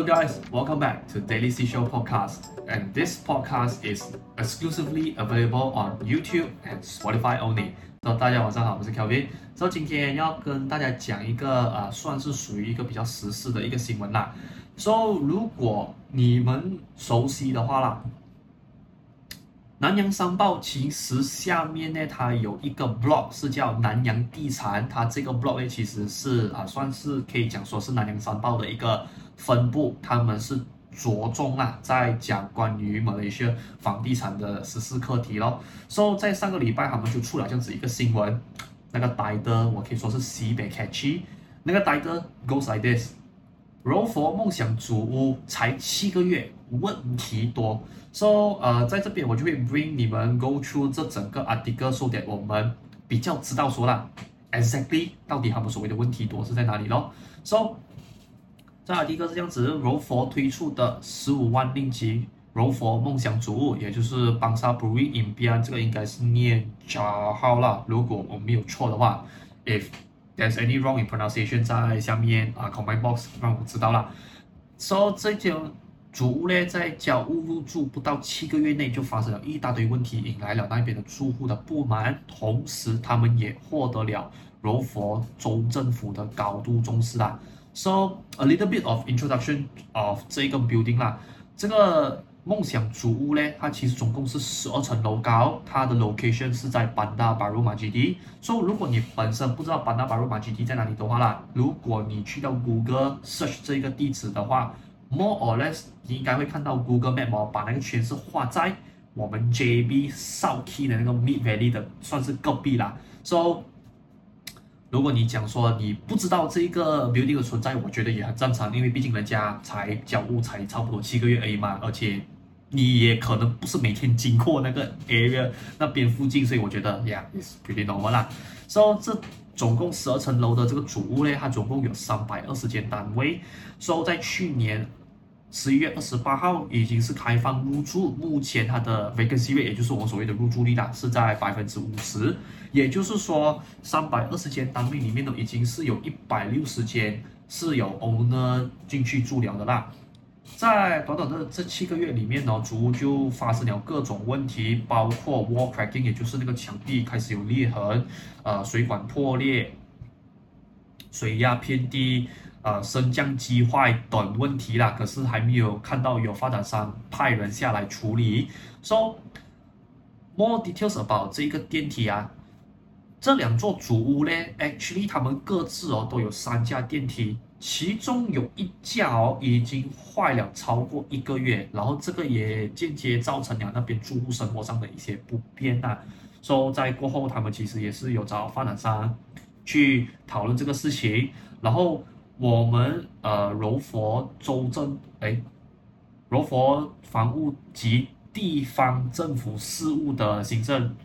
So guys, welcome back to Daily Seashore Podcast. And this podcast is exclusively available on YouTube and Spotify only. So 大家晚上好，我是 Kelvin。So 今天要跟大家讲一个啊、算是属于一个比较时事的一个新闻啦。So 如果你们熟悉的话啦。南洋商报其实下面呢，它有一个 blog 是叫南洋地产，它这个 blog 呢其实是啊，算是可以讲说是南洋商报的一个分部，他们是着重啊在讲关于马来西亚房地产的时事课题咯。所以在上个礼拜他们就出了这样子一个新闻，那个 title 我可以说是西北 catchy，那个 title goes like this。柔佛梦想祖屋才七个月，问题多。So，呃，在这边我就会 bring 你们 go through 这整个 article，so that 我们比较知道说啦，exactly 到底他们所谓的问题多是在哪里咯。So，这 article 是这样子，柔佛推出的十五万令吉柔佛梦想组屋，也就是 Bangsa Buri Impian，这个应该是念加号啦，如果我没有错的话，if There's any wrong in pronunciation，在下面啊 comment box 让我知道了。说、so, 这间主屋呢，在交屋入住不到七个月内就发生了一大堆问题，引来了那边的住户的不满，同时他们也获得了柔佛州政府的高度重视啦。So a little bit of introduction of 这个 building 啦，这个。梦想主屋呢，它其实总共是十二层楼高，它的 location 是在班达巴鲁马基地。So。如果你本身不知道班达巴鲁马基地在哪里的话啦，如果你去到 Google search 这个地址的话，more or less 你应该会看到 Google Map 哦，把那个圈是画在我们 JB South Key 的那个 Mid Valley 的，算是隔壁啦。So 如果你讲说你不知道这个 building 的存在，我觉得也很正常，因为毕竟人家才交屋才差不多七个月而已嘛，而且你也可能不是每天经过那个 area 那边附近，所以我觉得，yeah，it's pretty normal 啦。So 这总共十二层楼的这个主屋呢，它总共有三百二十间单位。So 在去年。十一月二十八号已经是开放入住，目前它的 vacancy rate，也就是我们所谓的入住率啦，是在百分之五十。也就是说，三百二十间单位里面呢，已经是有一百六十间是有 owner 进去住了的啦。在短短的这七个月里面呢，主屋就发生了各种问题，包括 wall cracking，也就是那个墙壁开始有裂痕，呃，水管破裂，水压偏低。呃，升降机坏等问题啦，可是还没有看到有发展商派人下来处理。So more details about 这个电梯啊，这两座主屋呢，actually 他们各自哦都有三架电梯，其中有一架哦已经坏了超过一个月，然后这个也间接造成了那边住户生活上的一些不便呐。So 在过后，他们其实也是有找发展商去讨论这个事情，然后。我们呃柔佛州政哎，柔佛房屋及地方政府事务的行政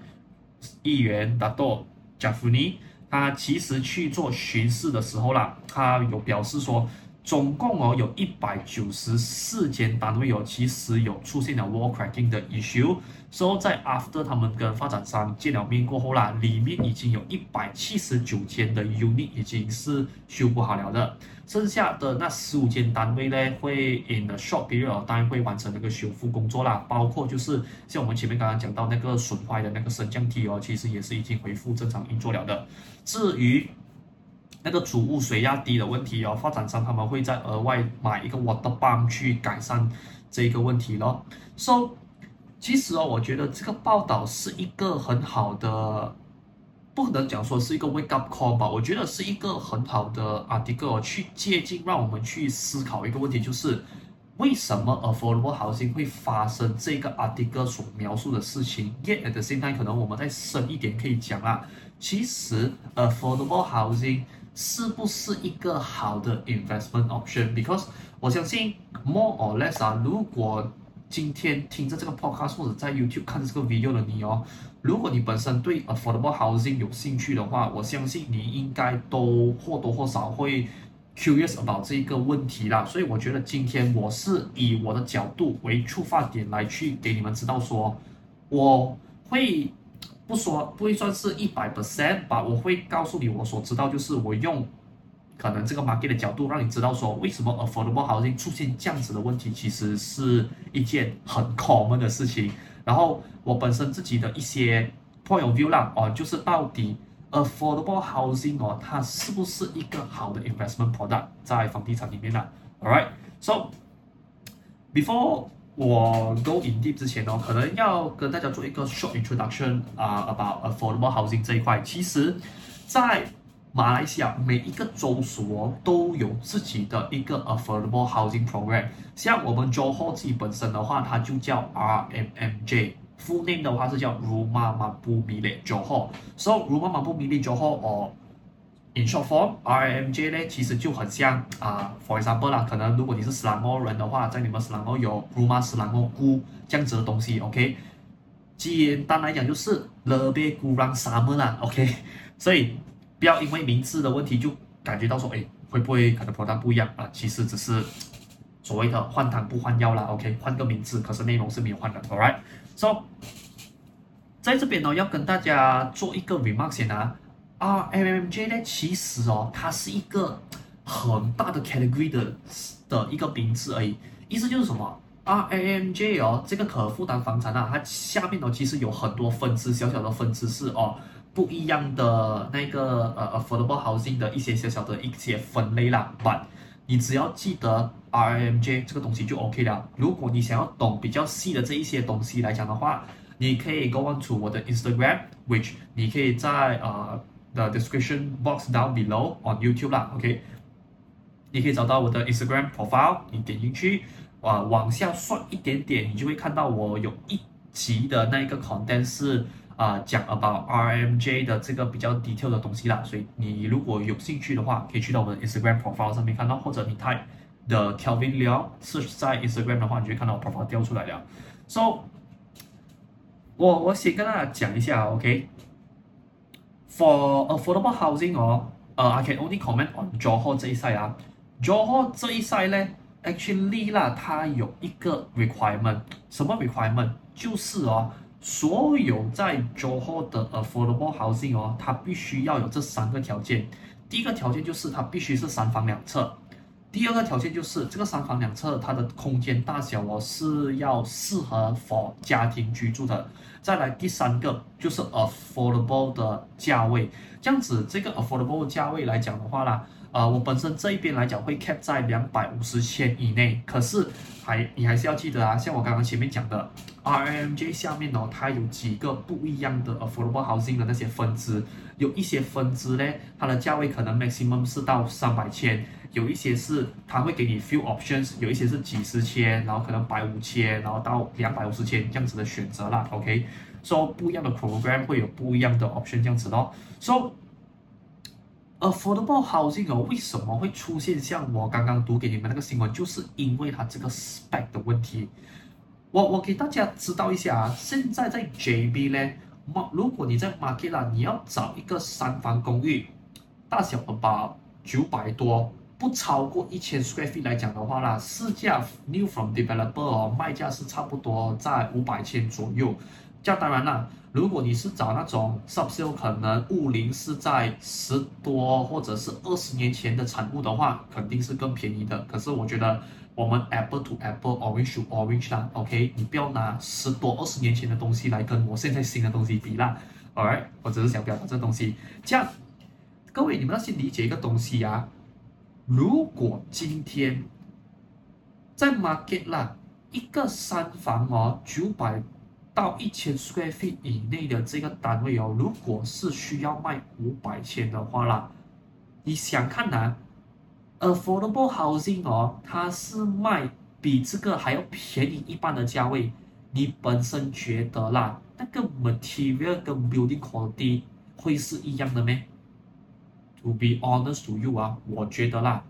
议员达多贾夫尼，他其实去做巡视的时候啦，他有表示说，总共哦有一百九十四间单位哦，其实有出现了 wall cracking 的 issue。所以在 after 他们跟发展商见了面过后啦，里面已经有一百七十九间的 unit 已经是修补好了的，剩下的那十五间单位呢，会 in a short period 当然会完成那个修复工作啦，包括就是像我们前面刚刚讲到那个损坏的那个升降梯哦，其实也是已经恢复正常运作了的。至于那个主屋水压低的问题哦，发展商他们会再额外买一个 water pump 去改善这个问题咯。So 其实哦，我觉得这个报道是一个很好的，不能讲说是一个 wake up call 吧。我觉得是一个很好的 article 去借镜，让我们去思考一个问题，就是为什么 affordable housing 会发生这个 article 所描述的事情。Yet at the same time，可能我们再深一点可以讲啊，其实 affordable housing 是不是一个好的 investment option？Because 我相信 more or less 啊，如果今天听着这个 podcast 或者在 YouTube 看着这个 video 的你哦，如果你本身对 affordable housing 有兴趣的话，我相信你应该都或多或少会 curious about 这一个问题啦。所以我觉得今天我是以我的角度为出发点来去给你们知道说，我会不说不会算是一百 percent 吧，我会告诉你我所知道就是我用可能这个 market 的角度，让你知道说为什么 affordable housing 出现这样子的问题，其实是一件很 common 的事情。然后我本身自己的一些 point of view 啦，哦，就是到底 affordable housing 哦，它是不是一个好的 investment product 在房地产里面呢？Alright，so before 我 go in deep 之前哦，可能要跟大家做一个 short introduction 啊、，about affordable housing 这一块。其实，在马来西亚每一个州属哦都有自己的一个 affordable housing program。像我们 Johor 自己本身的话，它就叫 RMMJ，full name 的话是叫 Rumah Mampu Milik Johor。So Rumah Mampu Milik Johor 哦。In short form, RMJ 呢，其实就很像啊、uh,，for example 啦，可能如果你是斯兰诺人的话，在你们斯兰诺有 Rumah Selangorku 这样子的东西，OK。简单来讲就是 Lebih Kurang Sama 啦，OK。所以不要因为名字的问题就感觉到说，哎，会不会可能 product 不一样啊？其实只是所谓的换汤不换药啦，OK。换个名字，可是内容是没有换的，Alright。So 在这边呢，要跟大家做一个 remark 先啊。RMMJ 呢，其实哦，它是一个很大的 category 的的一个名字而已。意思就是什么？RMMJ 哦，这个可负担房产啊，它下面哦，其实有很多分支，小小的分支是哦，不一样的那个呃 affordable housing 的一些小小的一些分类啦。But 你只要记得 RMJ 这个东西就 OK 了。如果你想要懂比较细的这一些东西来讲的话，你可以 go on to 我的 Instagram，which 你可以在呃。The description box down below on YouTube 啦，OK，你可以找到我的 Instagram profile，你点进去，啊，往下刷一点点，你就会看到我有一集的那一个 content 是啊讲 about RMJ 的这个比较 detail 的东西啦，所以你如果有兴趣的话，可以去到我的 Instagram profile 上面看到，或者你 type the Kelvin Leo search 在 Instagram 的话，你就会看到我 profile 掉出来了。So，我我先跟大家讲一下，OK。For affordable housing 哦，呃，I can only comment on Johor 这一 side 啊。Johor 这一 side 呢，actually 啦，它有一个 requirement，什么 requirement？就是哦，所有在租户的 affordable housing 哦，它必须要有这三个条件。第一个条件就是它必须是三房两厕。第二个条件就是这个三房两厕，它的空间大小哦是要适合放家庭居住的。再来第三个就是 affordable 的价位，这样子这个 affordable 价位来讲的话啦，呃，我本身这一边来讲会 cap 在两百五十千以内。可是还你还是要记得啊，像我刚刚前面讲的 RMJ 下面哦，它有几个不一样的 affordable housing 的那些分支，有一些分支呢，它的价位可能 maximum 是到三百千。有一些是它会给你 few options，有一些是几十千，然后可能百五千，然后到两百五十千这样子的选择啦。OK，so、不一样的 program 会有不一样的 option 这样子咯。So affordable housing 哦，为什么会出现像我刚刚读给你们那个新闻，就是因为它这个 spec 的问题。我我给大家知道一下啊，现在在 JB 呢，如果你在 market 啦，你要找一个三房公寓，大小 about 九百多。不超过一千 square feet 来讲的话啦，市价 new from developer 哦，卖价是差不多在五百千左右。这样当然啦，如果你是找那种 subsale 可能物龄是在十多或者是二十年前的产物的话，肯定是更便宜的。可是我觉得我们 apple to apple orange to orange 啦，OK，你不要拿十多二十年前的东西来跟我现在新的东西比啦。Alright，我只是想表达这东西。这样，各位你们要先理解一个东西啊。如果今天在 market 啦，一个三房哦，九百到一千 square feet 以内的这个单位哦，如果是需要卖五百千的话啦，你想看哪？Affordable housing 哦，它是卖比这个还要便宜一半的价位，你本身觉得啦，那个 material 跟 building quality 会是一样的咩？To be honest to you 啊，我觉得啦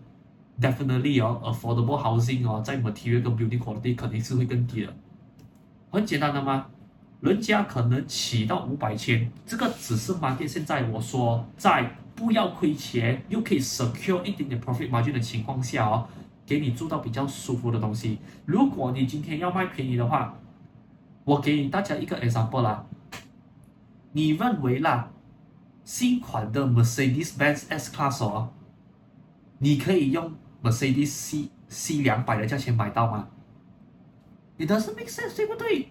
，definitely 哦，affordable housing 哦，在 material 跟 building quality 肯定是会更低的。很简单的嘛，人家可能起到五百千，这个只是 market 现在我说在不要亏钱又可以 secure 一点点 profit margin 的情况下哦，给你做到比较舒服的东西。如果你今天要卖便宜的话，我给你大家一个 example 啦，你认为啦？新款的 Mercedes-Benz S-Class 哦，你可以用 Mercedes C C 两百的价钱买到吗？你的是 make sense 对不对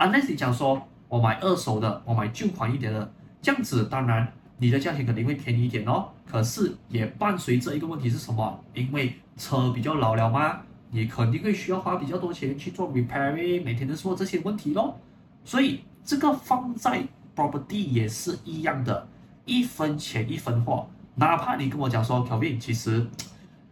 ？Unless 你讲说我买二手的，我买旧款一点的，这样子当然你的价钱肯定会便宜一点哦。可是也伴随着一个问题是什么？因为车比较老了嘛，你肯定会需要花比较多钱去做 repairing，每天都说这些问题咯。所以这个放在 property 也是一样的，一分钱一分货。哪怕你跟我讲说，Kevin，其实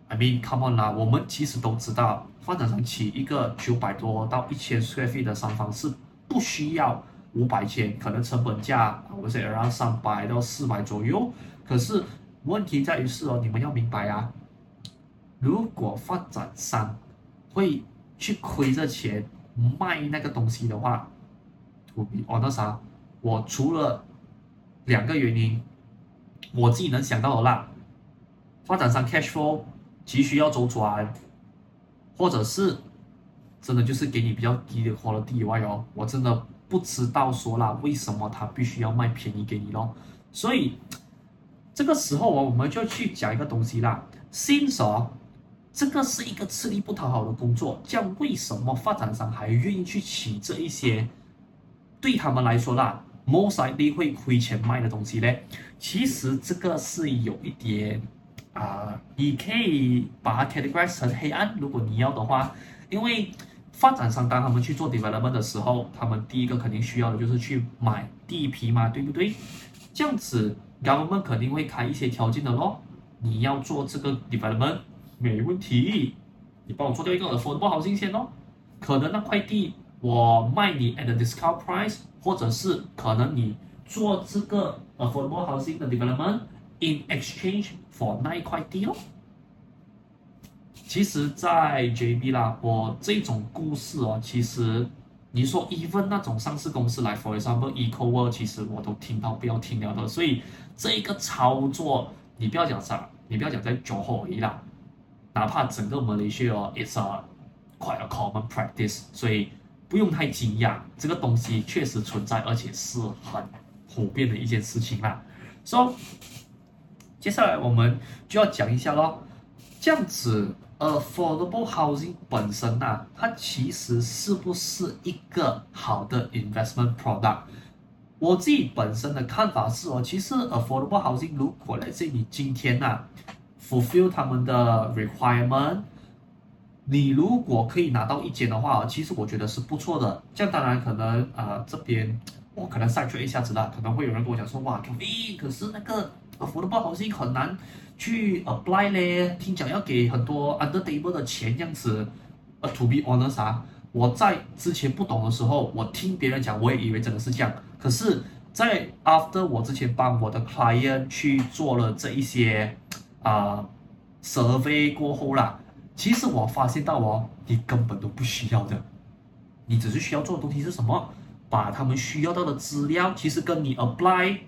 ，I mean come on 啦，我们其实都知道。发展商起一个九百多到一千 square feet 的商房是不需要五百千，可能成本价我是 around 三百到四百左右。可是问题在于是哦，你们要明白啊，如果发展商会去亏着钱卖那个东西的话，to be honest，我除了两个原因，我自己能想到的啦，发展商 cash flow 急需要周转。或者是真的就是给你比较低的 quality 以外哦，我真的不知道说啦，为什么他必须要卖便宜给你咯？所以这个时候哦，我们就去讲一个东西啦。新手，这个是一个吃力不讨好的工作，这样为什么发展商还愿意去请这一些对他们来说啦，most likely 会亏钱卖的东西呢？其实这个是有一点。啊、你可以把它 categorize 成黑暗，如果你要的话，因为发展商当他们去做 development 的时候，他们第一个肯定需要的就是去买地皮嘛，对不对？这样子，government 肯定会开一些条件的咯。你要做这个 development 没问题，你帮我做掉一个 affordable housing 先咯。可能那块地我卖你 at a discount price，或者是可能你做这个 affordable housing 的 development。In exchange for 那一块地哦，其实，在 JB 啦，我这种故事哦，其实你说 even 那种上市公司来，for example Ecoworld，其实我都听到不要听了的。所以这一个操作，你不要讲啥，你不要讲在 Johor 而已啦，哪怕整个 Malaysia 哦，it's a quite a common practice，所以不用太惊讶，这个东西确实存在，而且是很普遍的一件事情啦。So 接下来我们就要讲一下咯，这样子，affordable housing 本身啊，它其实是不是一个好的 investment product？我自己本身的看法是哦，其实 affordable housing 如果来自你今天啊，fulfill 他们的 requirement，你如果可以拿到一间的话，其实我觉得是不错的。这样当然可能啊、呃，这边我可能筛选一下子啦，可能会有人跟我讲说，哇可悲可是那个。Affordable housing 很难去 apply 咧，听讲要给很多 under table 的钱这样子。呃，to be honest 啊，我在之前不懂的时候，我听别人讲，我也以为真的是这样。可是，在 after 我之前帮我的 client 去做了这一些啊、呃、survey 过后啦，其实我发现到哦，你根本都不需要的，你只是需要做的东西是什么？把他们需要到的资料，其实跟你 apply。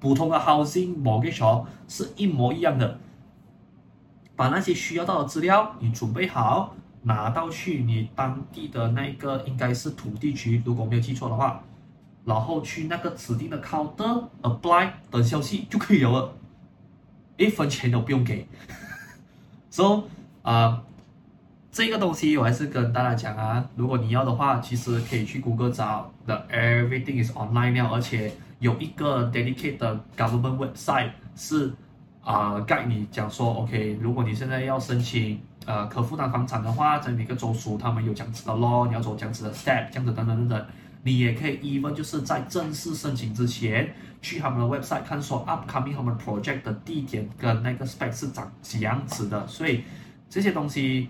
普通的 housing mortgage 是一模一样的，把那些需要到的资料你准备好，拿到去你当地的那个应该是土地局，如果没有记错的话，然后去那个指定的 counter apply 等消息就可以了，一分钱都不用给。so 啊、这个东西我还是跟大家讲啊，如果你要的话，其实可以去谷歌找，the everything is online now，而且。有一个 dedicated government website 是啊、呃、guide 你讲说，OK，如果你现在要申请呃可负担房产的话，在每个州属他们有这样子的 law，你要走这样子的 step，这样子等等等等，你也可以 even 就是在正式申请之前去他们的 website 看说 upcoming 他们 project 的地点跟那个 spec 是长这样子的，所以这些东西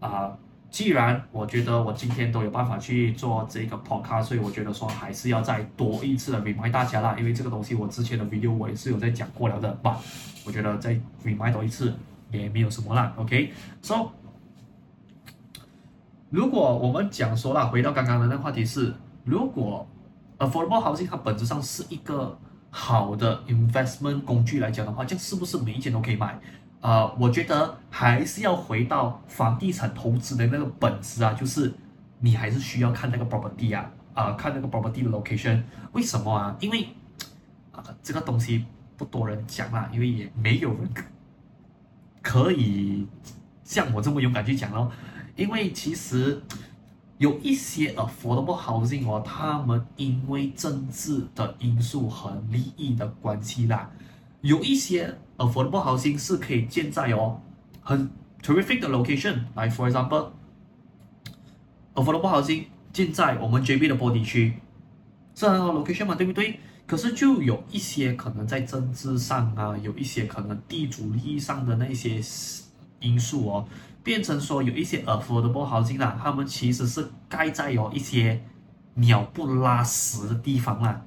啊。既然我觉得我今天都有办法去做这个 podcast，所以我觉得说还是要再多一次的 remind 大家啦，因为这个东西我之前的 video 我也是有在讲过了的吧，我觉得再 remind 多一次也没有什么啦，OK，so 如果我们讲说了，回到刚刚的那个话题是，如果 affordable housing 它本质上是一个好的 investment 工具来讲的话，这是不是每一间都可以买？呃，我觉得还是要回到房地产投资的那个本质啊，就是你还是需要看那个 property 啊，啊、看那个 property 的 location。为什么啊？因为啊、这个东西不多人讲啦，因为也没有人可以像我这么勇敢去讲咯，因为其实有一些 affordable housing 哦，他们因为政治的因素和利益的关系啦，有一些 affordable housing 是可以建在哦很 terrific 的 location，like for example，affordable housing 建在我们 JB 的波地区，是很好 location 嘛，对不对？可是就有一些可能在政治上啊，有一些可能地主利益上的那些因素哦，变成说有一些 affordable housing 啦，他们其实是盖在有一些鸟不拉屎的地方啦。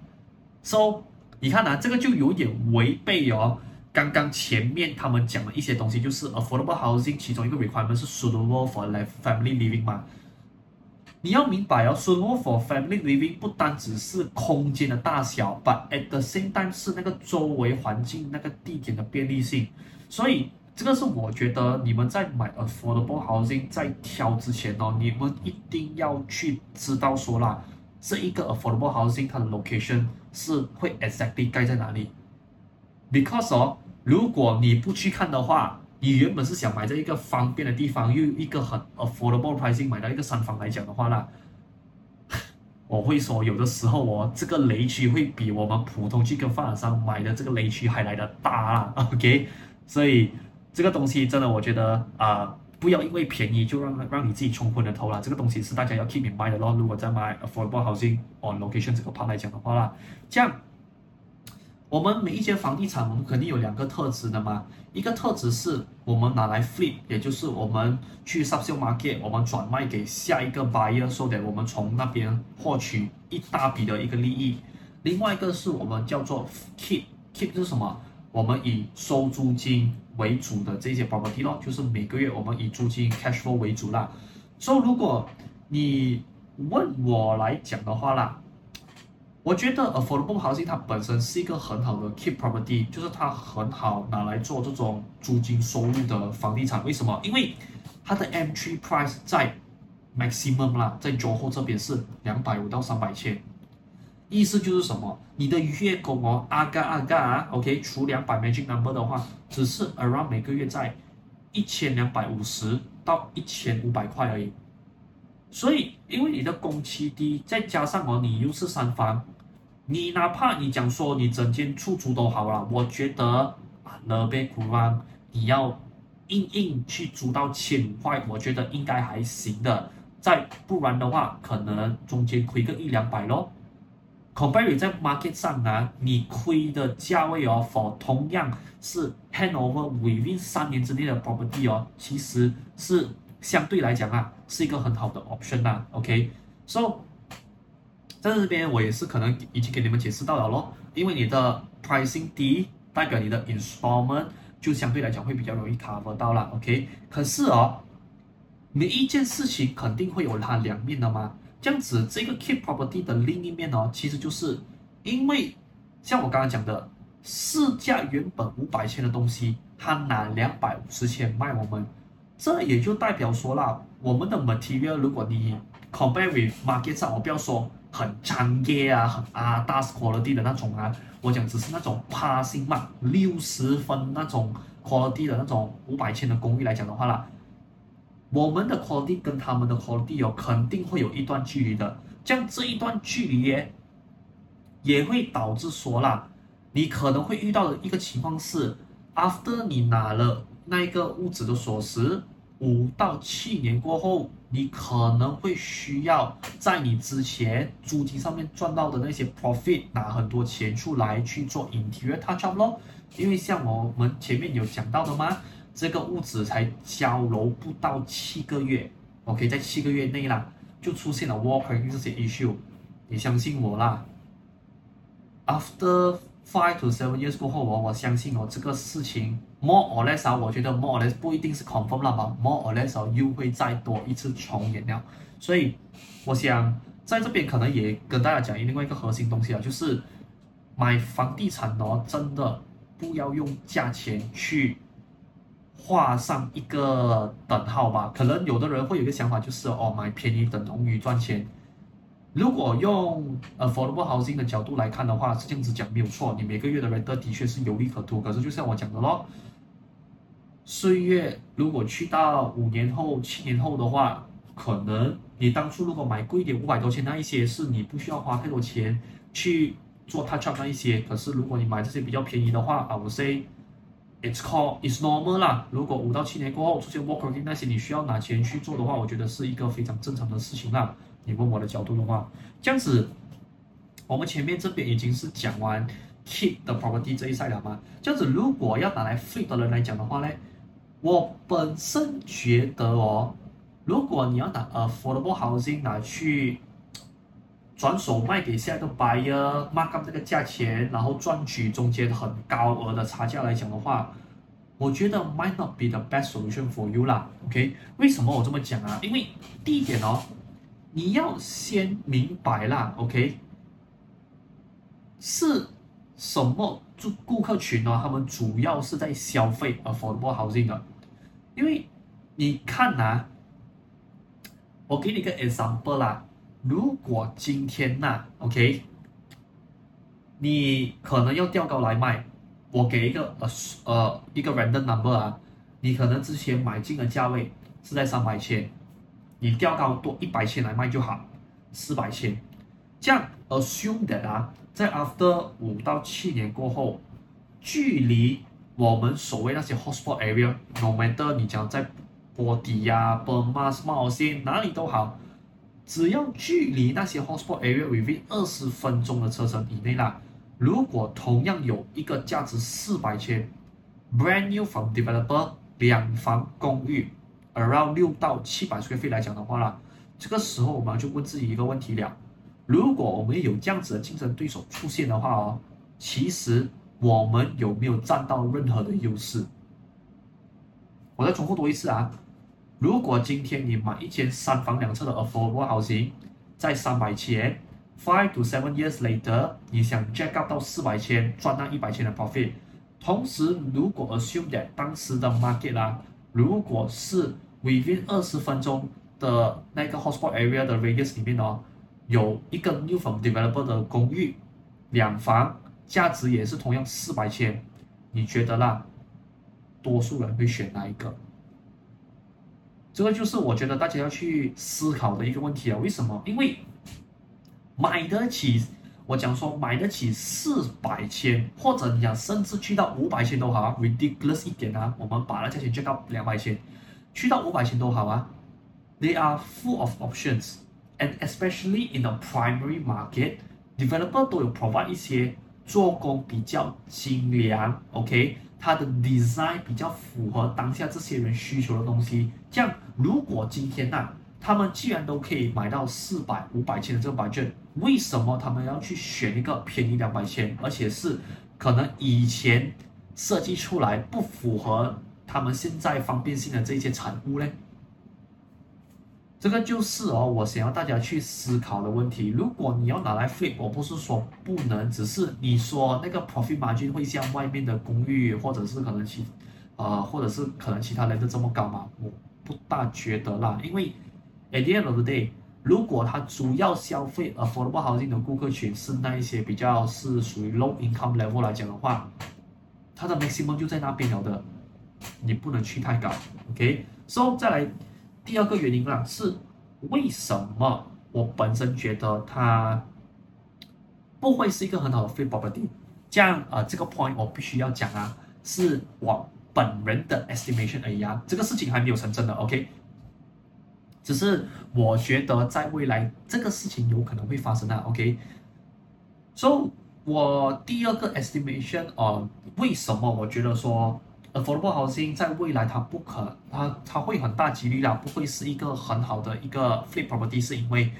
So 你看啊，这个就有点违背哦，刚刚前面他们讲的一些东西，就是 affordable housing 其中一个 requirement 是 suitable for family living 嘛。你要明白哦，suitable for family living 不单只是空间的大小，but at the same time 是那个周围环境、那个地点的便利性。所以这个是我觉得你们在买 affordable housing 在挑之前哦，你们一定要去知道说啦，这一个 affordable housing 它的 location 是会 exactly 盖在哪里。Because 哦，如果你不去看的话，你原本是想买在一个方便的地方，又一个很 affordable pricing 买到一个三房来讲的话呢，我会说有的时候哦，这个雷区会比我们普通去跟发展商买的这个雷区还来得大啦，OK？所以这个东西真的我觉得啊、不要因为便宜就让让你自己冲昏了头了，这个东西是大家要 keep in mind 的咯。如果在买 affordable housing on location 这个 part 来讲的话啦，这样。我们每一间房地产，我们肯定有两个特质的嘛。一个特质是我们拿来 flip，也就是我们去 resale market，我们转卖给下一个 buyer，so that 我们从那边获取一大笔的一个利益。另外一个是我们叫做 keep，keep 是什么？我们以收租金为主的这些 property 咯，就是每个月我们以租金 cash flow 为主啦。所以如果你问我来讲的话啦。我觉得 affordable housing 它本身是一个很好的 keep property，就是它很好拿来做这种租金收入的房地产。为什么？因为它的 entry price 在 maximum 啦，在交货这边是两百五到三百千。意思就是什么？你的月供哦，阿嘎阿嘎啊，OK，除两百 magic number 的话，只是 around 每个月在一千两百五十到一千五百块而已。所以，因为你的工期低，再加上哦，你又是三房，你哪怕你讲说你整间出租都好了，我觉得啊，勒贝库朗你要硬硬去租到千块，我觉得应该还行的。再不然的话，可能中间亏个一两百咯。Compare 在 market 上啊，你亏的价位哦，for 同样是 handover within 三年之内的 property 哦，其实是。相对来讲啊，是一个很好的 option 呐。OK，so 在这边我也是可能已经给你们解释到了咯。因为你的 pricing 低，代表你的 installment 就相对来讲会比较容易 cover 到了。OK，可是哦，每一件事情肯定会有它两面的嘛。这样子，这个 keep property 的另一面哦，其实就是因为像我刚刚讲的，市价原本五百千的东西，它拿两百五十千卖我们。这也就代表说啦，我们的 material，如果你 compare with market 上，我不要说很专业啊，很啊大 quality 的那种啊，我讲只是那种 passing mark 六十分那种 quality 的那种五百千的公寓来讲的话啦，我们的 quality 跟他们的 quality 有肯定会有一段距离的，这样这一段距离也也会导致说啦，你可能会遇到的一个情况是，after 你拿了。那一个屋子的锁匙，五到七年过后，你可能会需要在你之前租金上面赚到的那些 profit 拿很多钱出来去做 interior touch up 咯。因为像我们前面有讲到的嘛，这个屋子才交楼不到七个月，OK，在七个月内啦，就出现了 walking 这些 issue，你相信我啦，after。Five to seven years 过后，我我相信哦，这个事情 more or less 啊我觉得 more or less 不一定是 confirm 了吧，more or less 又会再多一次重演了。所以，我想在这边可能也跟大家讲另外一个核心东西啊，就是买房地产哦，真的不要用价钱去画上一个等号吧。可能有的人会有一个想法，就是哦，买便宜等同于赚钱。如果用 affordable housing 的角度来看的话，是这样子讲没有错，你每个月的 rent 的确是有利可图。可是就像我讲的咯，岁月如果去到五年后、七年后的话，可能你当初如果买贵一点五百多千那一些，是你不需要花太多钱去做 touch up 那一些。可是如果你买这些比较便宜的话，I would say it's called it's normal 啦。如果五到七年过后出现 walk-in 那些你需要拿钱去做的话，我觉得是一个非常正常的事情啦。你问我的角度的话，这样子，我们前面这边已经是讲完 keep the property 这一 side 了吗？这样子，如果要拿来 flip 的人来讲的话呢？我本身觉得哦，如果你要拿 affordable housing 拿去转手卖给下一个 buyer，mark up 这个价钱，然后赚取中间很高额的差价来讲的话，我觉得 might not be the best solution for you 啦。OK，为什么我这么讲啊？因为第一点哦，你要先明白啦，OK，是什么？就顾客群呢，他们主要是在消费 affordable housing 的，因为你看呐、啊，我给你个 example 啦，如果今天呐、啊，OK，你可能要调高来卖，我给一个呃呃一个 random number 啊，你可能之前买进的价位是在三百千，你调高多一百千来卖就好，四百千，这样 assume that 啊。在 after 五到七年过后，距离我们所谓那些 hotspot area，no matter 你讲在波迪呀、Burma、马来哪里都好，只要距离那些 hotspot area within 二十分钟的车程以内啦，如果同样有一个价值四百千，brand new from developer 两房公寓，around 六到七百 square feet 来讲的话啦，这个时候我们就问自己一个问题了。如果我们有这样子的竞争对手出现的话哦，其实我们有没有占到任何的优势？我再重复多一次啊！如果今天你买一间三房两厕的 affordable housing，在三百千，five to seven years later，你想 jack up 到四百千，赚那一百千的 profit，同时如果 assume that 当时的 market 啊，如果是 within 二十分钟的那个 hotspot area 的 radius 里面哦。有一个 new from developer 的公寓，两房，价值也是同样四百千，你觉得啦？多数人会选哪一个？这个就是我觉得大家要去思考的一个问题啊！为什么？因为买得起，我讲说买得起四百千，或者你讲甚至去到五百千都好啊，ridiculous 一点啊，我们把那价钱降到两百千，去到五百千都好啊，they are full of options。And especially in the primary market, developer 都有 provide 一些做工比较精良，OK，它的 design 比较符合当下这些人需求的东西。这样，如果今天呐、啊，他们既然都可以买到四百、五百千的这个 budget，为什么他们要去选一个便宜两百千，而且是可能以前设计出来不符合他们现在方便性的这些产物呢？这个就是哦，我想要大家去思考的问题。如果你要拿来 flip，我不是说不能，只是你说那个 profit margin 会像外面的公寓，或者是可能其，呃，或者是可能其他人的这么高吗？我不大觉得啦。因为 at the end of the day，如果他主要消费 affordable housing 的顾客群是那一些比较是属于 low income level 来讲的话，它的 maximum 就在那边了的，你不能去太高。OK，so 再来。第二个原因啦，是为什么我本身觉得它不会是一个很好的 free property？这样啊、呃，这个 point 我必须要讲啊，是我本人的 estimation 而已啊，这个事情还没有成真的，OK？只是我觉得在未来这个事情有可能会发生啊，OK？所以，我第二个 estimation 啊、呃，为什么我觉得说？Affordable housing 在未来它不可，它它会很大几率啦，不会是一个很好的一个 flip property，是因为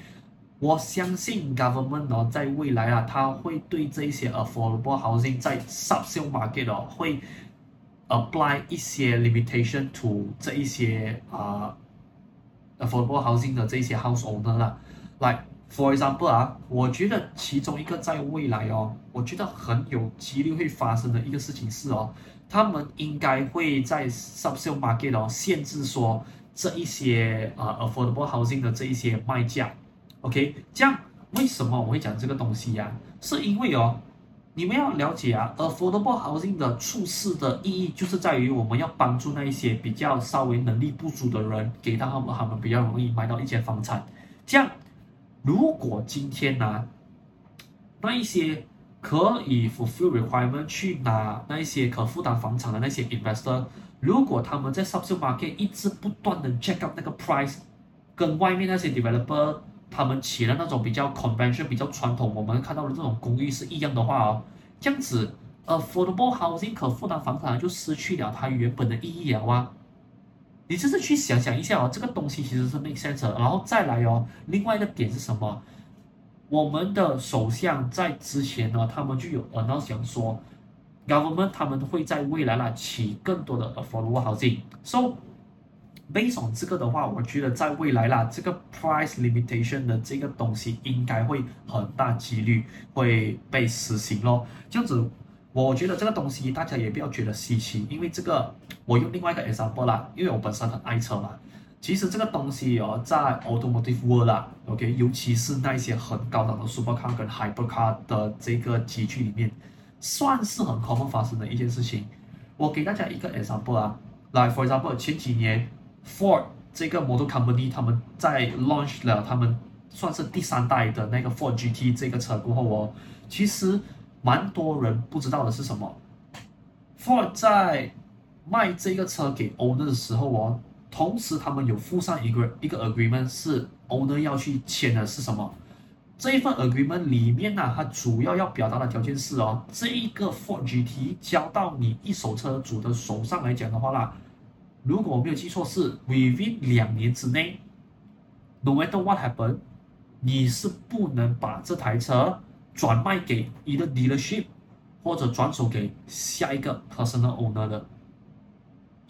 我相信 government 呢，在未来啊，它会对这一些 affordable housing 在 subsale market 哦，会 apply 一些 limitation to 这一些啊、affordable housing 的这一些 house owner 啦，like for example 啊，我觉得其中一个在未来哦，我觉得很有几率会发生的一个事情是哦。他们应该会在 subsale market 哦，限制说这一些呃 affordable housing 的这一些卖价，OK，这样为什么我会讲这个东西呀、是因为哦，你们要了解啊，affordable housing 的处事的意义就是在于我们要帮助那一些比较稍微能力不足的人，给到他们他们比较容易买到一些房产。这样，如果今天呢、那一些可以 fulfill requirement 去拿那一些可负担房产的那些 investor，如果他们在 subsale market 一直不断的 check up 那个 price，跟外面那些 developer 他们起了那种比较 convention、比较传统，我们看到的这种公寓是一样的话哦，这样子 affordable housing 可负担房产就失去了它原本的意义了啊！你就是去想想一下哦，这个东西其实是 make sense 的，然后再来哦，另外一个点是什么？我们的首相在之前呢，他们就有 announce 说，government 他们会在未来呢起更多的 affordable housing，so based on 这个的话，我觉得在未来啦，这个 price limitation 的这个东西应该会很大几率会被实行咯。这样子，我觉得这个东西大家也不要觉得稀奇，因为这个我用另外一个 example 啦，因为我本身很爱车嘛。其实这个东西哦，在 automotive world 啦，OK，尤其是那些很高档的 supercar 跟 hypercar 的这个级距里面，算是很 common 发生的一件事情。我给大家一个 example 啊，来，for example，前几年 Ford 这个 motor company 他们在 launch 了他们算是第三代的那个 Ford GT 这个车过后哦，其实蛮多人不知道的是什么，Ford 在卖这个车给 owner 的时候哦。同时，他们有附上一个一个 agreement，是 owner 要去签的是什么？这一份 agreement 里面呢、它主要要表达的条件是哦，这一个 Ford GT 交到你一手车主的手上来讲的话啦，如果我没有记错是 within 两年之内，no matter what happened，你是不能把这台车转卖给一个 dealership 或者转手给下一个 personal owner 的。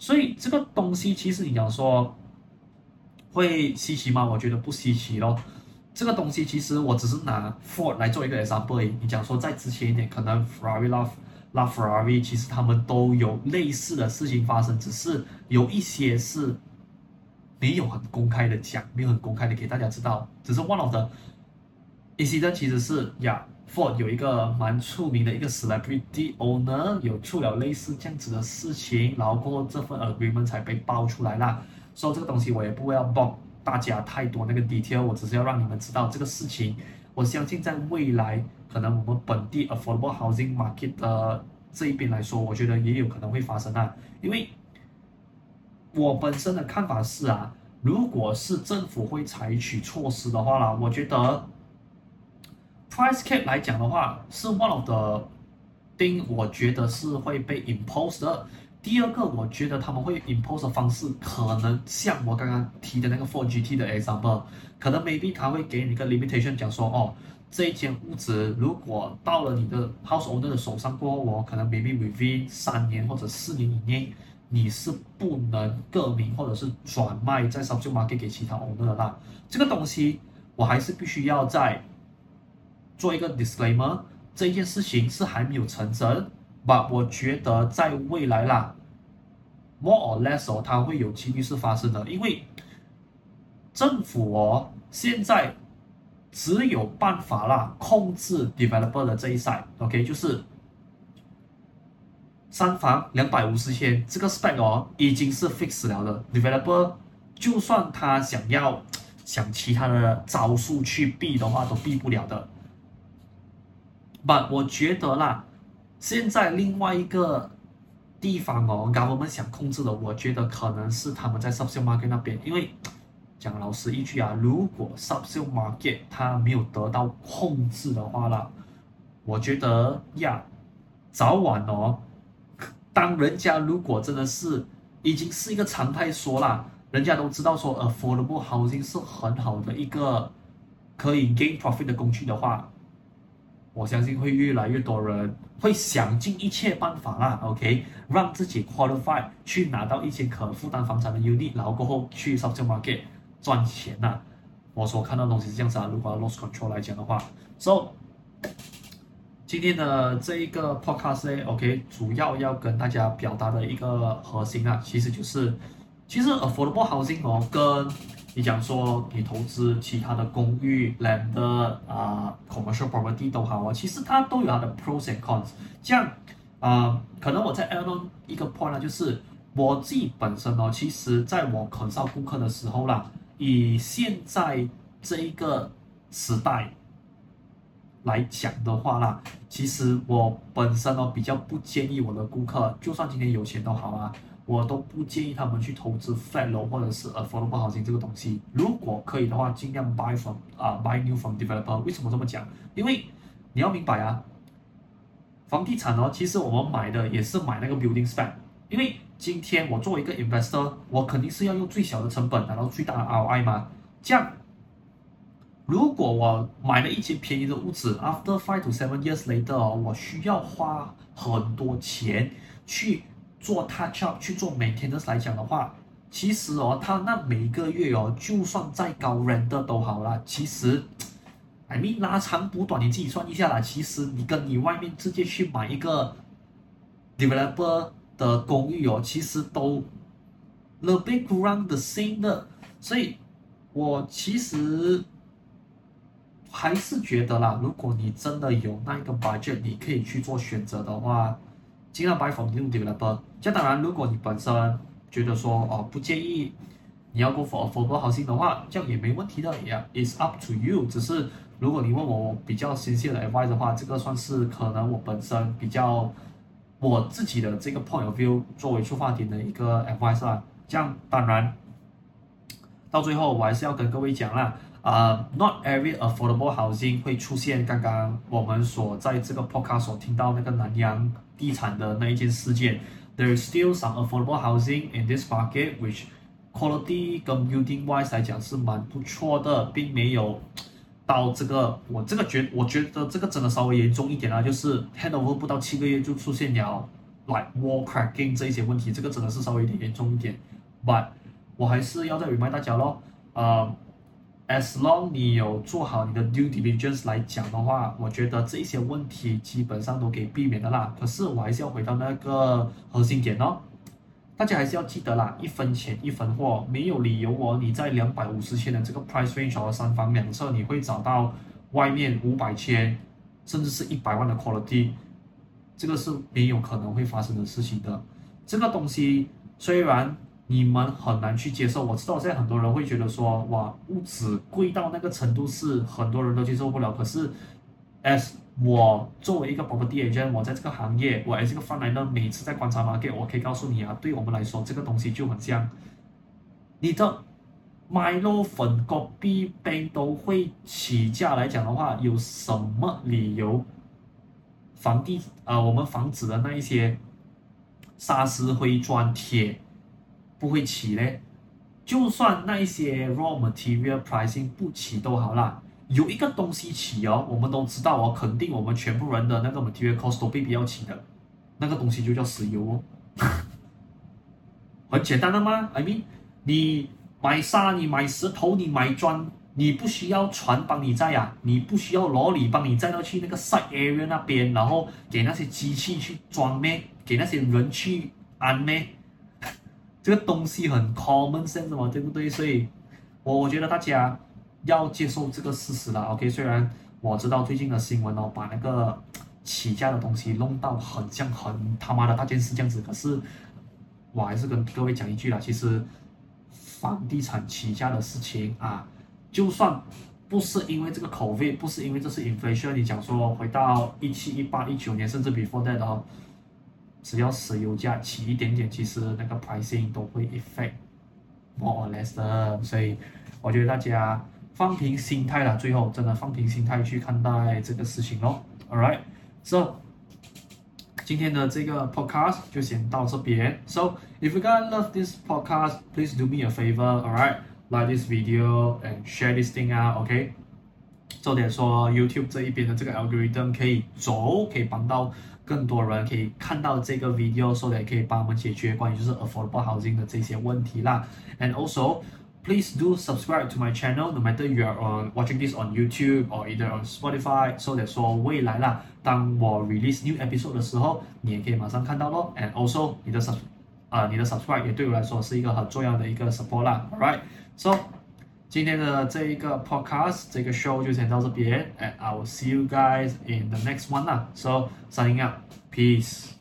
所以这个东西其实你讲说会稀奇吗？我觉得不稀奇咯。这个东西其实我只是拿 Ford 来做一个 example。你讲说再之前一点，可能 Ferrari、La La Ferrari 其实他们都有类似的事情发生，只是有一些是没有很公开的讲，没有很公开的给大家知道。只是 one of the incident 其实是呀。Ford 有一个蛮出名的一个 celebrity owner 有出了类似这样子的事情，然后过后这份 agreement 才被爆出来啦。所以这个东西我也不会要爆大家太多那个 detail，我只是要让你们知道这个事情。我相信在未来，可能我们本地 affordable housing market 的这一边来说，我觉得也有可能会发生啊。因为我本身的看法是啊，如果是政府会采取措施的话啦，我觉得。Price cap 来讲的话，是 one of the thing，我觉得是会被 impose 的。第二个，我觉得他们会 impose 的方式，可能像我刚刚提的那个 four GT 的 example，可能 maybe 他会给你一个 limitation，讲说哦，这一间屋子如果到了你的 house owner 的手上过后，我可能 maybe within 三年或者四年以内，你是不能更名或者是转卖在 subject market 给其他 owner 的啦。这个东西我还是必须要在。做一个 disclaimer，这件事情是还没有成真，but 我觉得在未来啦，more or less 哦，它会有几率是发生的，因为政府哦现在只有办法啦控制 developer 的这一 side，OK，就是三房两百五十千这个 spec 哦已经是 fix 了的，developer 就算他想要想其他的招数去避的话，都避不了的。But 我觉得啦，现在另外一个地方哦，government 想控制的，我觉得可能是他们在 subsale market 那边，因为讲老实一句啊，如果 subsale market 它没有得到控制的话啦，我觉得呀，早晚哦，当人家如果真的是已经是一个常态说啦，人家都知道说 affordable housing 是很好的一个可以 gain profit 的工具的话。我相信会越来越多人会想尽一切办法啦，OK，让自己 qualify 去拿到一些可负担房产的 unit，然后过后去 subsale market 赚钱呐。我所看到的东西是这样子啊，如果 loss control 来讲的话，so 今天的这一个 podcast 呢，OK，主要要跟大家表达的一个核心啊，其实就是，其实 affordable housing 哦跟你讲说你投资其他的公寓、land 啊、commercial property 都好啊，其实它都有它的 pros and cons。这样啊、可能我在 add on 一个 point 呢，就是我自己本身哦，其实在我介绍顾客的时候啦，以现在这一个时代来讲的话啦，其实我本身哦比较不建议我的顾客，就算今天有钱都好啊。我都不建议他们去投资 flat 楼或者是 affordable housing 这个东西。如果可以的话，尽量 buy from 啊、buy new from developer。为什么这么讲？因为你要明白啊，房地产哦，其实我们买的也是买那个 building spec。因为今天我作为一个 investor，我肯定是要用最小的成本拿到最大的 ROI 嘛。这样，如果我买了一间便宜的屋子，after five to seven years later，我需要花很多钱去。做 touch up 去做 maintenance 来讲的话，其实哦，他那每个月哦，就算再高 rent 都好啦。其实，I mean 拉长补短，你自己算一下啦。其实你跟你外面直接去买一个 developer 的公寓哦，其实都 the background the same 的。所以，我其实还是觉得啦，如果你真的有那一个 budget，你可以去做选择的话。尽量 buy from new developer。这当然，如果你本身觉得说哦不介意，你要 go for affordable housing 的话，这样也没问题的。Yeah, it's up to you。只是如果你问我比较新鲜的 advice 的话，这个算是可能我本身比较我自己的这个 point of view 作为出发点的一个 advice 啦。这样当然到最后我还是要跟各位讲啦，啊、，Not every affordable housing 会出现刚刚我们所在这个 podcast 所听到那个南洋。地产的那一件事件，there is still some affordable housing in this market which quality 跟 building wise 来讲是蛮不错的，并没有到这个我这个觉我觉得这个真的稍微严重一点啊，就是 handover 不到七个月就出现了 like wall cracking 这一些问题，这个真的是稍微有点严重一点，but 我还是要再 remind 大家咯，呃。As long 你有做好你的 due diligence 来讲的话，我觉得这一些问题基本上都可以避免的啦。可是我还是要回到那个核心点哦，大家还是要记得啦，一分钱一分货，没有理由哦，你在两百五十千的这个 price range 和三房两侧，你会找到外面五百千甚至是一百万的 quality，这个是没有可能会发生的事情的。这个东西虽然。你们很难去接受，我知道现在很多人会觉得说，哇，物质贵到那个程度是很多人都接受不了。可是，as 我作为一个 property agent，我在这个行业，我这个 frontliner，每次在观察 market，我可以告诉你啊，对我们来说，这个东西就很像你的 Milo 粉、咖啡杯都会起价来讲的话，有什么理由？房地啊、呃，我们房子的那一些砂石灰砖铁。不会起嘞，就算那一些 raw material pricing 不起都好啦，有一个东西起哦，我们都知道哦，肯定我们全部人的那个 material cost 都必须要起的，那个东西就叫石油哦，很简单的吗？I mean，你买沙，你买石头，你买砖，你不需要船帮你载啊，你不需要罗里帮你载到去那个 site area 那边，然后给那些机器去装咩，给那些人去安咩。这个东西很 common sense 嘛，对不对？所以，我我觉得大家要接受这个事实了。OK，虽然我知道最近的新闻哦，把那个起价的东西弄到很像很他妈的大件事这样子，可是我还是跟各位讲一句啦，其实房地产起价的事情啊，就算不是因为这个 COVID，不是因为这是 inflation，你讲说回到一七、一八、一九年，甚至 before that 哦。只要石油价起一点点，其实那个 pricing 都会 effect more or less 的，所以我觉得大家放平心态啦，最后真的放平心态去看待这个事情咯。All right, so 今天的这个 podcast 就先到这边。So if you guys love this podcast, please do me a favor. All right, like this video and share this thing out. OK，重点说 YouTube 这一边的这个 algorithm 可以走，可以帮到。更多人可以看到这个 video，所以也可以帮我们解决关于就是 affordable housing 的这些问题啦。And also, please do subscribe to my channel, no matter you are on watching this on YouTube or either on Spotify. So that 说未来啦，当我 release new episode 的时候，你也可以马上看到咯。And also，你的 sub 啊、呃，你的 subscribe 也对我来说是一个很重要的一个 support 啦。Alright, so 今天的这一个 podcast 这个 show 就先到这边，and I will see you guys in the next one 啦。So signing out，peace。